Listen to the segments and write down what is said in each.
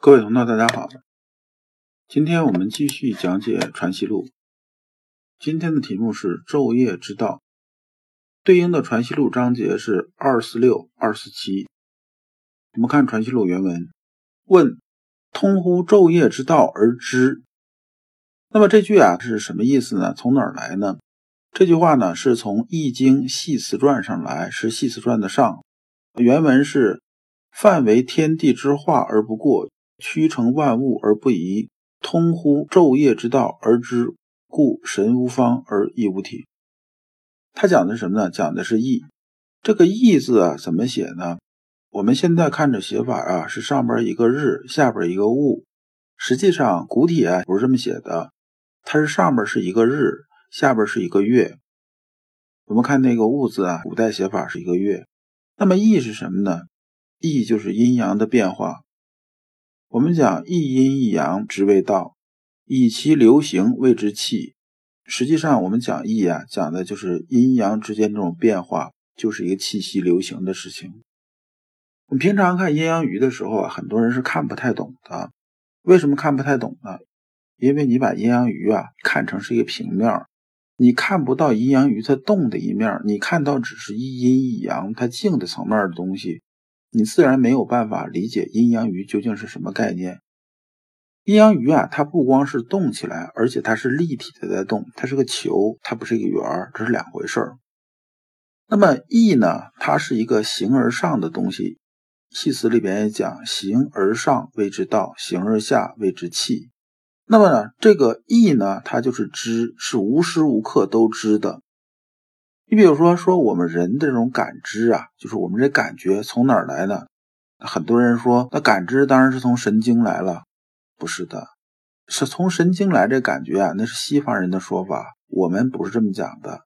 各位同道，大家好，今天我们继续讲解《传习录》。今天的题目是昼夜之道，对应的《传习录》章节是二四六、二四七。我们看《传习录》原文：问，通乎昼夜之道而知。那么这句啊是什么意思呢？从哪儿来呢？这句话呢是从《易经·系辞传》上来，是《系辞传》的上。原文是：范为天地之化而不过。屈成万物而不移，通乎昼夜之道而知，故神无方而义无体。他讲的是什么呢？讲的是义。这个义字啊，怎么写呢？我们现在看着写法啊，是上边一个日，下边一个物。实际上古体啊不是这么写的，它是上边是一个日，下边是一个月。我们看那个物字啊，古代写法是一个月。那么义是什么呢？义就是阴阳的变化。我们讲一阴一阳之谓道，以其流行谓之气。实际上，我们讲易啊，讲的就是阴阳之间这种变化，就是一个气息流行的事情。我们平常看阴阳鱼的时候啊，很多人是看不太懂的。为什么看不太懂呢？因为你把阴阳鱼啊看成是一个平面，你看不到阴阳鱼它动的一面，你看到只是一阴一阳它静的层面的东西。你自然没有办法理解阴阳鱼究竟是什么概念。阴阳鱼啊，它不光是动起来，而且它是立体的在动，它是个球，它不是一个圆，这是两回事儿。那么义呢，它是一个形而上的东西。系辞里边也讲，形而上谓之道，形而下谓之气。那么呢，这个义呢，它就是知，是无时无刻都知的。你比如说，说我们人的这种感知啊，就是我们这感觉从哪儿来呢？很多人说，那感知当然是从神经来了，不是的，是从神经来这感觉啊，那是西方人的说法，我们不是这么讲的。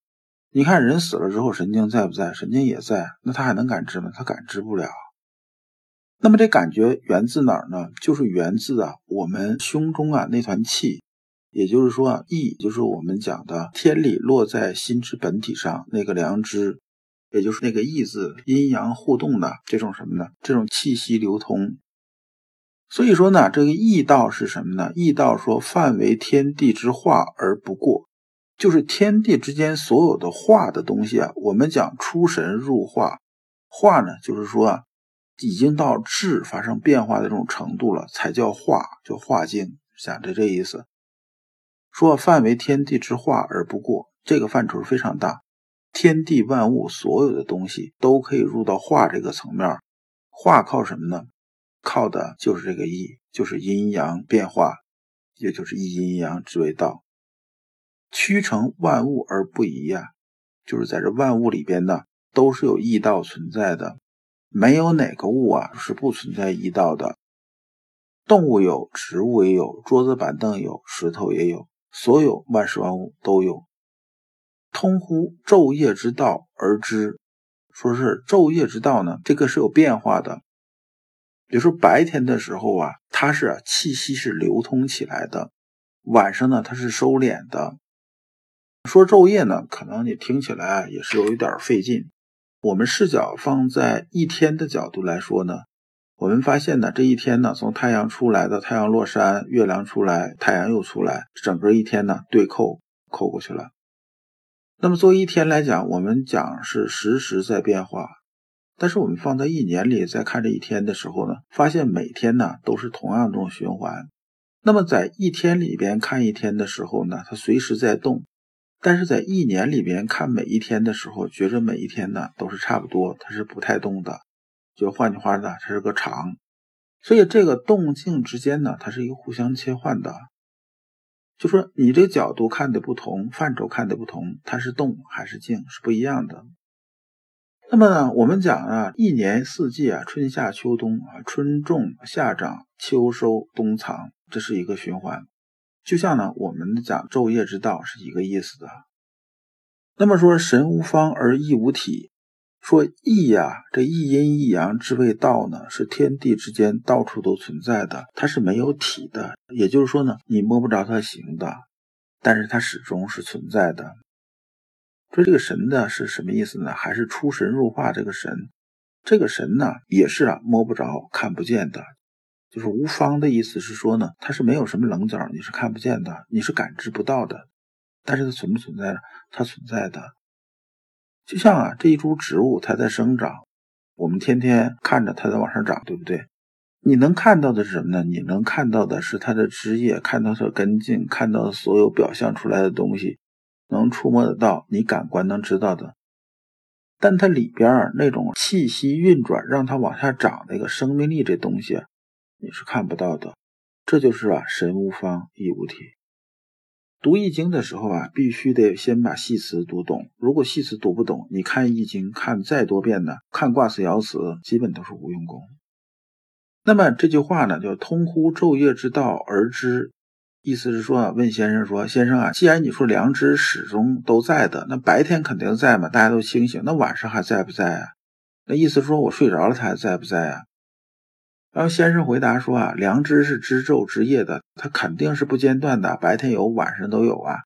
你看人死了之后，神经在不在？神经也在，那他还能感知吗？他感知不了。那么这感觉源自哪儿呢？就是源自啊，我们胸中啊那团气。也就是说啊，意就是我们讲的天理落在心之本体上那个良知，也就是那个意字，阴阳互动的这种什么呢？这种气息流通。所以说呢，这个义道是什么呢？义道说范为天地之化而不过，就是天地之间所有的化的东西啊。我们讲出神入化，化呢就是说啊，已经到质发生变化的这种程度了，才叫化，叫化境，想的这意思。说范围天地之化而不过，这个范畴非常大，天地万物所有的东西都可以入到化这个层面。化靠什么呢？靠的就是这个意，就是阴阳变化，也就是一阴一阳之为道。曲成万物而不移呀，就是在这万物里边呢，都是有异道存在的，没有哪个物啊是不存在异道的。动物有，植物也有，桌子板凳有，石头也有。所有万事万物都有，通乎昼夜之道而知。说是昼夜之道呢，这个是有变化的。比如说白天的时候啊，它是气息是流通起来的；晚上呢，它是收敛的。说昼夜呢，可能你听起来也是有一点费劲。我们视角放在一天的角度来说呢。我们发现呢，这一天呢，从太阳出来到太阳落山，月亮出来，太阳又出来，整个一天呢对扣扣过去了。那么作为一天来讲，我们讲是时时在变化，但是我们放在一年里再看这一天的时候呢，发现每天呢都是同样这种循环。那么在一天里边看一天的时候呢，它随时在动；但是在一年里边看每一天的时候，觉着每一天呢都是差不多，它是不太动的。就换句话呢，它是个长，所以这个动静之间呢，它是一个互相切换的。就说你这角度看的不同，范畴看的不同，它是动还是静是不一样的。那么呢，我们讲啊，一年四季啊，春夏秋冬啊，春种夏长秋收冬藏，这是一个循环。就像呢，我们讲昼夜之道是一个意思的。那么说神无方而义无体，说义呀，这一阴一阳之谓道呢，是天地之间到处都存在的，它是没有体的。也就是说呢，你摸不着它形的，但是它始终是存在的。说这个神呢是什么意思呢？还是出神入化这个神？这个神呢也是啊摸不着、看不见的。就是无方的意思是说呢，它是没有什么棱角，你是看不见的，你是感知不到的。但是它存不存在呢？它存在的。就像啊这一株植物，它在生长，我们天天看着它在往上长，对不对？你能看到的是什么呢？你能看到的是它的枝叶，看到它的根茎，看到所有表象出来的东西。能触摸得到，你感官能知道的，但它里边那种气息运转，让它往下长那个生命力这东西，你是看不到的。这就是啊，神无方，亦无体。读易经的时候啊，必须得先把细词读懂。如果细词读不懂，你看易经看再多遍呢，看卦辞爻辞，基本都是无用功。那么这句话呢，叫通乎昼夜之道而知。意思是说，问先生说：“先生啊，既然你说良知始终都在的，那白天肯定在嘛，大家都清醒，那晚上还在不在啊？那意思说我睡着了，他还在不在啊？”然后先生回答说：“啊，良知是知昼知夜的，它肯定是不间断的，白天有，晚上都有啊。”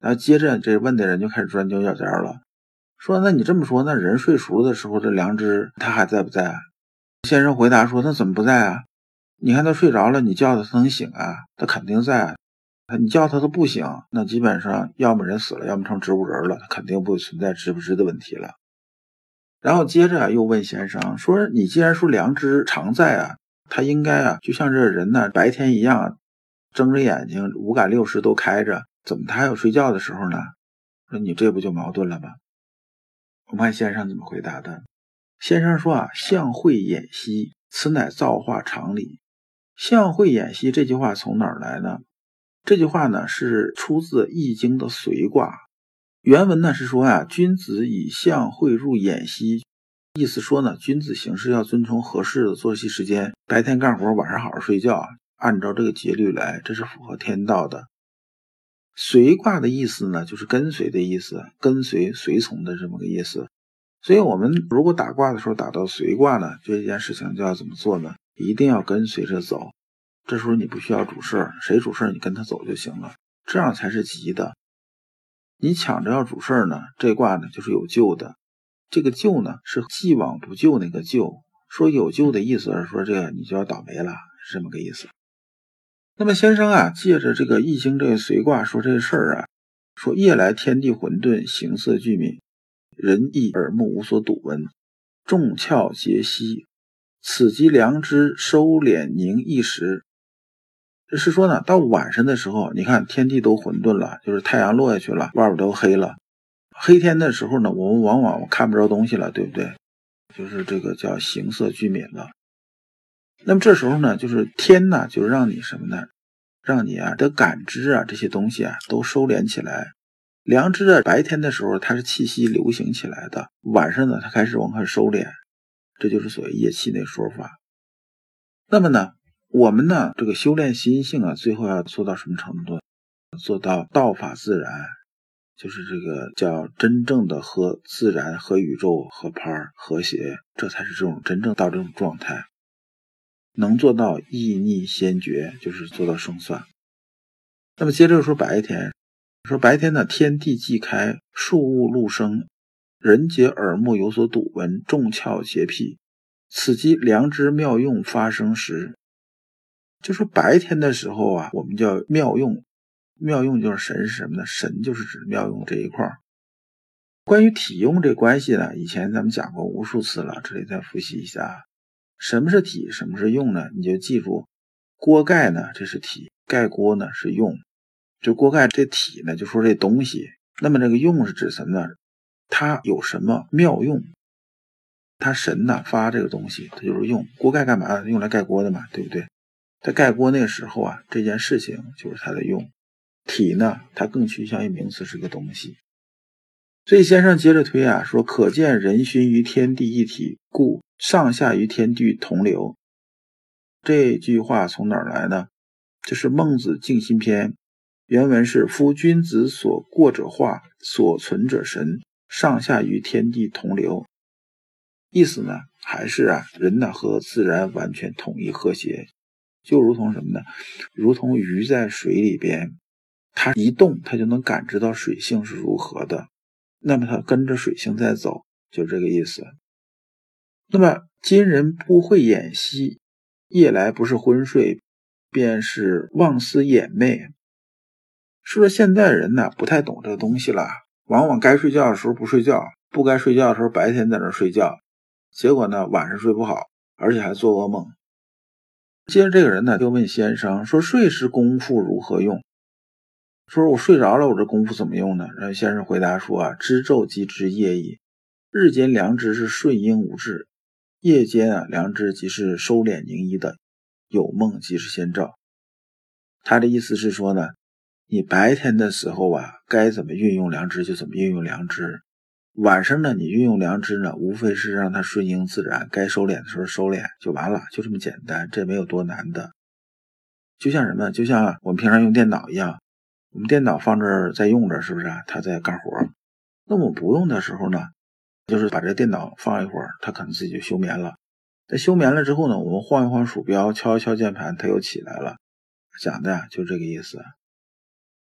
然后接着这问的人就开始钻牛角尖了，说：“那你这么说，那人睡熟的时候，这良知他还在不在？”先生回答说：“那怎么不在啊？”你看他睡着了，你叫他他能醒啊？他肯定在。他你叫他他不醒，那基本上要么人死了，要么成植物人了。他肯定不存在知不知的问题了。然后接着又问先生说：“你既然说良知常在啊，他应该啊，就像这人呢，白天一样，睁着眼睛，五感六识都开着，怎么他还有睡觉的时候呢？说你这不就矛盾了吗？”我们看先生怎么回答的。先生说啊：“相会演息，此乃造化常理。”相会演兮这句话从哪儿来呢？这句话呢是出自《易经》的随卦。原文呢是说啊，君子以相会入演兮，意思说呢，君子行事要遵从合适的作息时间，白天干活，晚上好好睡觉，按照这个节律来，这是符合天道的。随卦的意思呢，就是跟随的意思，跟随、随从的这么个意思。所以，我们如果打卦的时候打到随卦呢，这件事情就要怎么做呢？一定要跟随着走，这时候你不需要主事谁主事你跟他走就行了，这样才是吉的。你抢着要主事呢，这卦呢就是有救的。这个救呢是既往不咎那个救，说有救的意思是说这个你就要倒霉了，是这么个意思。那么先生啊，借着这个易经这个随卦说这事儿啊，说夜来天地混沌，形色俱泯，人意耳目无所睹闻，众窍皆息。此即良知收敛凝一时，是说呢，到晚上的时候，你看天地都混沌了，就是太阳落下去了，外边都黑了。黑天的时候呢，我们往往看不着东西了，对不对？就是这个叫形色俱泯了。那么这时候呢，就是天呢，就让你什么呢？让你啊的感知啊这些东西啊都收敛起来。良知在白天的时候它是气息流行起来的，晚上呢它开始往下收敛。这就是所谓夜气那说法。那么呢，我们呢，这个修炼心性啊，最后要做到什么程度？做到道法自然，就是这个叫真正的和自然、和宇宙合拍和谐，这才是这种真正到这种状态。能做到意逆先决，就是做到胜算。那么接着说白天，说白天呢，天地既开，树物陆生。人皆耳目有所睹闻，众窍皆辟，此即良知妙用发生时。就说白天的时候啊，我们叫妙用，妙用就是神是什么呢？神就是指妙用这一块儿关于体用这关系呢，以前咱们讲过无数次了，这里再复习一下：什么是体，什么是用呢？你就记住，锅盖呢，这是体；盖锅呢是用。就锅盖这体呢，就说这东西。那么这个用是指什么呢？它有什么妙用？他神呐发这个东西，它就是用锅盖干嘛？用来盖锅的嘛，对不对？在盖锅那个时候啊，这件事情就是它的用。体呢，它更趋向于名词，是个东西。所以先生接着推啊，说可见人心于天地一体，故上下于天地同流。这句话从哪儿来呢？这是《孟子静心篇》，原文是：“夫君子所过者化，所存者神，上下于天地同流。”意思呢，还是啊，人呢和自然完全统一和谐，就如同什么呢？如同鱼在水里边，它一动，它就能感知到水性是如何的，那么它跟着水性在走，就这个意思。那么今人不会演戏，夜来不是昏睡，便是妄思魇魅。是说现在人呢不太懂这个东西了，往往该睡觉的时候不睡觉，不该睡觉的时候白天在那睡觉，结果呢晚上睡不好，而且还做噩梦。接着这个人呢就问先生说：“睡时功夫如何用？”说：“我睡着了，我这功夫怎么用呢？”然后先生回答说：“啊，知昼即知夜矣。日间良知是顺应无滞。”夜间啊，良知即是收敛凝一的，有梦即是先兆。他的意思是说呢，你白天的时候啊，该怎么运用良知就怎么运用良知；晚上呢，你运用良知呢，无非是让它顺应自然，该收敛的时候收敛就完了，就这么简单，这没有多难的。就像什么？就像我们平常用电脑一样，我们电脑放这儿在用着，是不是啊？它在干活。那我不用的时候呢？就是把这电脑放一会儿，它可能自己就休眠了。在休眠了之后呢，我们晃一晃鼠标，敲一敲键盘，它又起来了。讲的呀，就这个意思。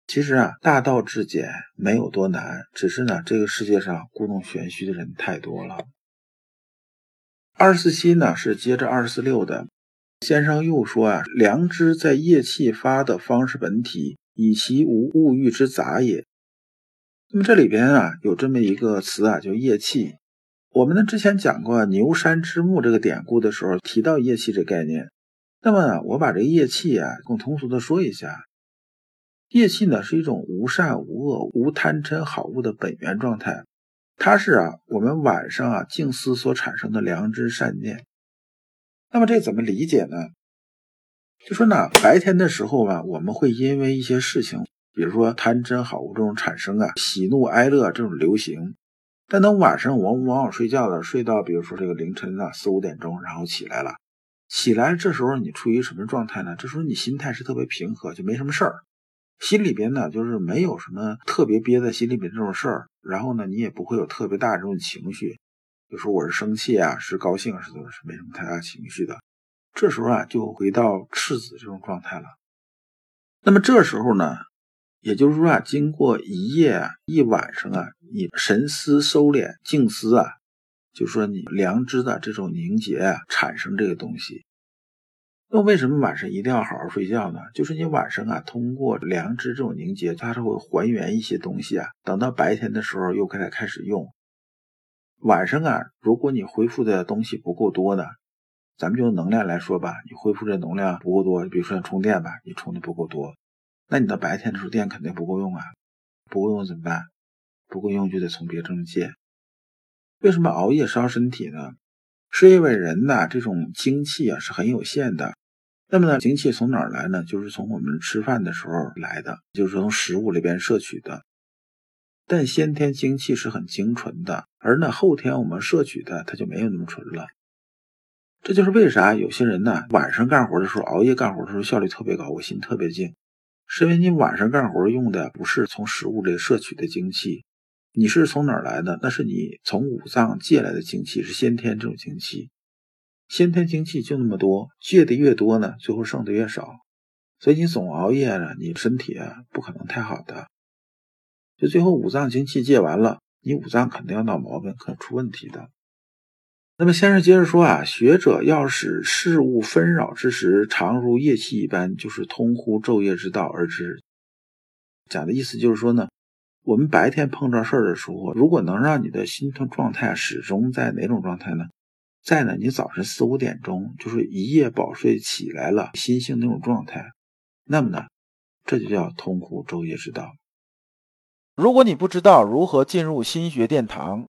其实啊，大道至简，没有多难，只是呢，这个世界上故弄玄虚的人太多了。二四七呢是接着二四六的。先生又说啊，良知在业气发的方式本体，以其无物欲之杂也。那么这里边啊有这么一个词啊，叫业气。我们呢之前讲过牛山之木这个典故的时候，提到业气这概念。那么我把这个业气啊更通俗的说一下，业气呢是一种无善无恶、无贪嗔好恶的本源状态，它是啊我们晚上啊静思所产生的良知善念。那么这怎么理解呢？就说呢白天的时候吧，我们会因为一些事情。比如说贪嗔好恶这种产生啊，喜怒哀乐这种流行，但等晚上我们往往睡觉了，睡到比如说这个凌晨啊四五点钟，然后起来了，起来这时候你处于什么状态呢？这时候你心态是特别平和，就没什么事儿，心里边呢就是没有什么特别憋在心里边这种事儿，然后呢你也不会有特别大这种情绪，比如说我是生气啊，是高兴啊，是是没什么太大情绪的，这时候啊就回到赤子这种状态了。那么这时候呢？也就是说啊，经过一夜啊、一晚上啊，你神思收敛、静思啊，就是说你良知的这种凝结啊，产生这个东西。那为什么晚上一定要好好睡觉呢？就是你晚上啊，通过良知这种凝结，它是会还原一些东西啊，等到白天的时候又给它开始用。晚上啊，如果你恢复的东西不够多呢，咱们就用能量来说吧，你恢复的能量不够多，比如说像充电吧，你充的不够多。那你到白天的时候电肯定不够用啊，不够用怎么办？不够用就得从别处借。为什么熬夜伤身体呢？是因为人呐这种精气啊是很有限的。那么呢，精气从哪儿来呢？就是从我们吃饭的时候来的，就是从食物里边摄取的。但先天精气是很精纯的，而呢后天我们摄取的它就没有那么纯了。这就是为啥有些人呢晚上干活的时候熬夜干活的时候效率特别高，我心特别静。是因为你晚上干活用的不是从食物里摄取的精气，你是从哪儿来的？那是你从五脏借来的精气，是先天这种精气。先天精气就那么多，借的越多呢，最后剩的越少。所以你总熬夜呢，你身体不可能太好的。就最后五脏精气借完了，你五脏肯定要闹毛病，可能出问题的。那么先生接着说啊，学者要使事物纷扰之时，常如夜气一般，就是通乎昼夜之道而知。讲的意思就是说呢，我们白天碰着事儿的时候，如果能让你的心态状态始终在哪种状态呢？在呢，你早晨四五点钟就是一夜饱睡起来了，心性那种状态，那么呢，这就叫通乎昼夜之道。如果你不知道如何进入心学殿堂。